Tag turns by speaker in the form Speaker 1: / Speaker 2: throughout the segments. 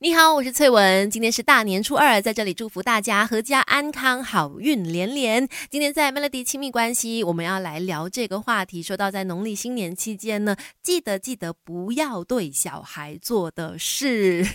Speaker 1: 你好，我是翠文。今天是大年初二，在这里祝福大家阖家安康，好运连连。今天在 Melody 亲密关系，我们要来聊这个话题。说到在农历新年期间呢，记得记得不要对小孩做的事。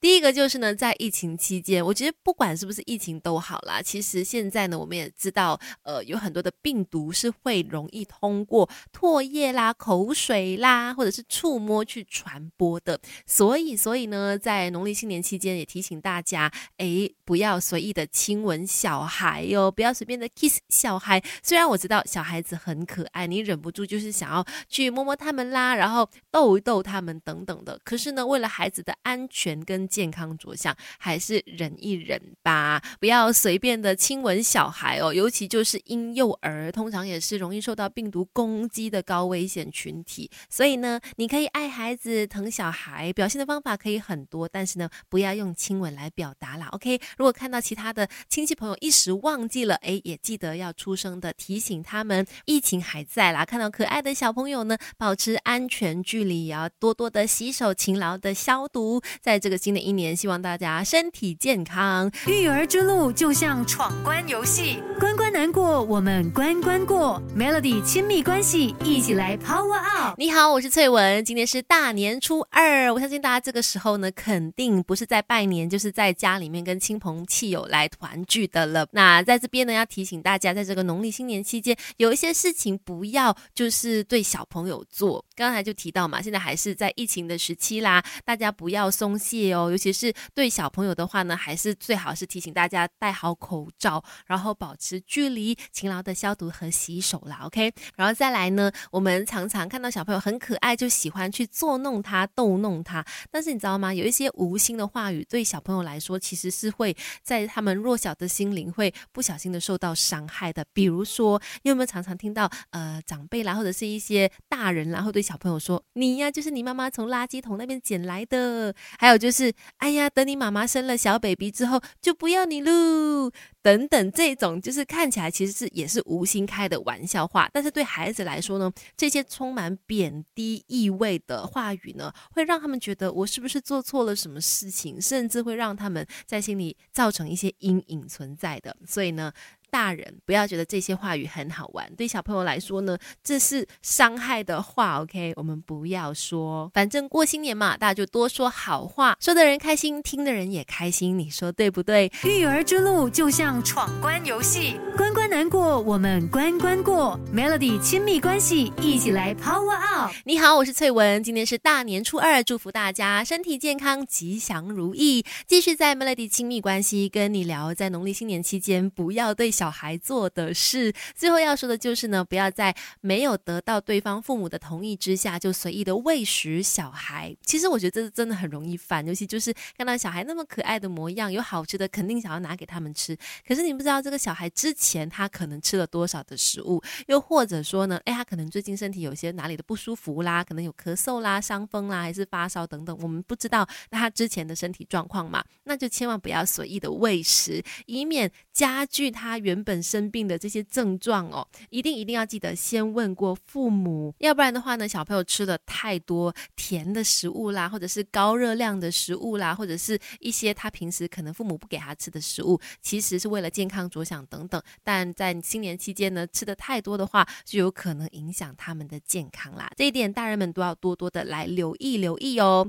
Speaker 1: 第一个就是呢，在疫情期间，我觉得不管是不是疫情都好啦。其实现在呢，我们也知道，呃，有很多的病毒是会容易通过唾液啦、口水啦，或者是触摸去传播的。所以，所以呢。在农历新年期间，也提醒大家，哎，不要随意的亲吻小孩哟，不要随便的 kiss 小孩。虽然我知道小孩子很可爱，你忍不住就是想要去摸摸他们啦，然后逗一逗他们等等的。可是呢，为了孩子的安全跟健康着想，还是忍一忍吧，不要随便的亲吻小孩哦。尤其就是婴幼儿，通常也是容易受到病毒攻击的高危险群体。所以呢，你可以爱孩子、疼小孩，表现的方法可以很多。但是呢，不要用亲吻来表达啦。OK，如果看到其他的亲戚朋友一时忘记了，哎，也记得要出声的提醒他们，疫情还在啦。看到可爱的小朋友呢，保持安全距离，也要多多的洗手，勤劳的消毒。在这个新的一年，希望大家身体健康。
Speaker 2: 育儿之路就像闯关游戏，关关难过，我们关关过。Melody 亲密关系，一起来 Power Up。
Speaker 1: 你好，我是翠文，今天是大年初二，我相信大家这个时候呢。肯肯定不是在拜年，就是在家里面跟亲朋戚友来团聚的了。那在这边呢，要提醒大家，在这个农历新年期间，有一些事情不要就是对小朋友做。刚才就提到嘛，现在还是在疫情的时期啦，大家不要松懈哦。尤其是对小朋友的话呢，还是最好是提醒大家戴好口罩，然后保持距离，勤劳的消毒和洗手啦。OK，然后再来呢，我们常常看到小朋友很可爱，就喜欢去捉弄他、逗弄他。但是你知道吗？有一些无心的话语对小朋友来说，其实是会在他们弱小的心灵会不小心的受到伤害的。比如说，你有没有常常听到呃长辈啦，或者是一些大人，然后对小朋友说：“你呀，就是你妈妈从垃圾桶那边捡来的。”还有就是：“哎呀，等你妈妈生了小 baby 之后，就不要你喽。”等等，这种就是看起来其实是也是无心开的玩笑话，但是对孩子来说呢，这些充满贬低意味的话语呢，会让他们觉得我是不是做错了什么事情，甚至会让他们在心里造成一些阴影存在的。所以呢。大人不要觉得这些话语很好玩，对小朋友来说呢，这是伤害的话。OK，我们不要说，反正过新年嘛，大家就多说好话，说的人开心，听的人也开心，你说对不对？
Speaker 2: 育儿之路就像闯关游戏，关关难过，我们关关过。Melody 亲密关系，一起来 Power Up。
Speaker 1: 你好，我是翠文，今天是大年初二，祝福大家身体健康，吉祥如意。继续在 Melody 亲密关系跟你聊，在农历新年期间，不要对。小孩做的事，最后要说的就是呢，不要在没有得到对方父母的同意之下，就随意的喂食小孩。其实我觉得这是真的很容易犯，尤其就是看到小孩那么可爱的模样，有好吃的，肯定想要拿给他们吃。可是你不知道这个小孩之前他可能吃了多少的食物，又或者说呢，哎，他可能最近身体有些哪里的不舒服啦，可能有咳嗽啦、伤风啦，还是发烧等等，我们不知道他之前的身体状况嘛，那就千万不要随意的喂食，以免加剧他原。本生病的这些症状哦，一定一定要记得先问过父母，要不然的话呢，小朋友吃了太多甜的食物啦，或者是高热量的食物啦，或者是一些他平时可能父母不给他吃的食物，其实是为了健康着想等等。但在新年期间呢，吃的太多的话，就有可能影响他们的健康啦。这一点大人们都要多多的来留意留意哦。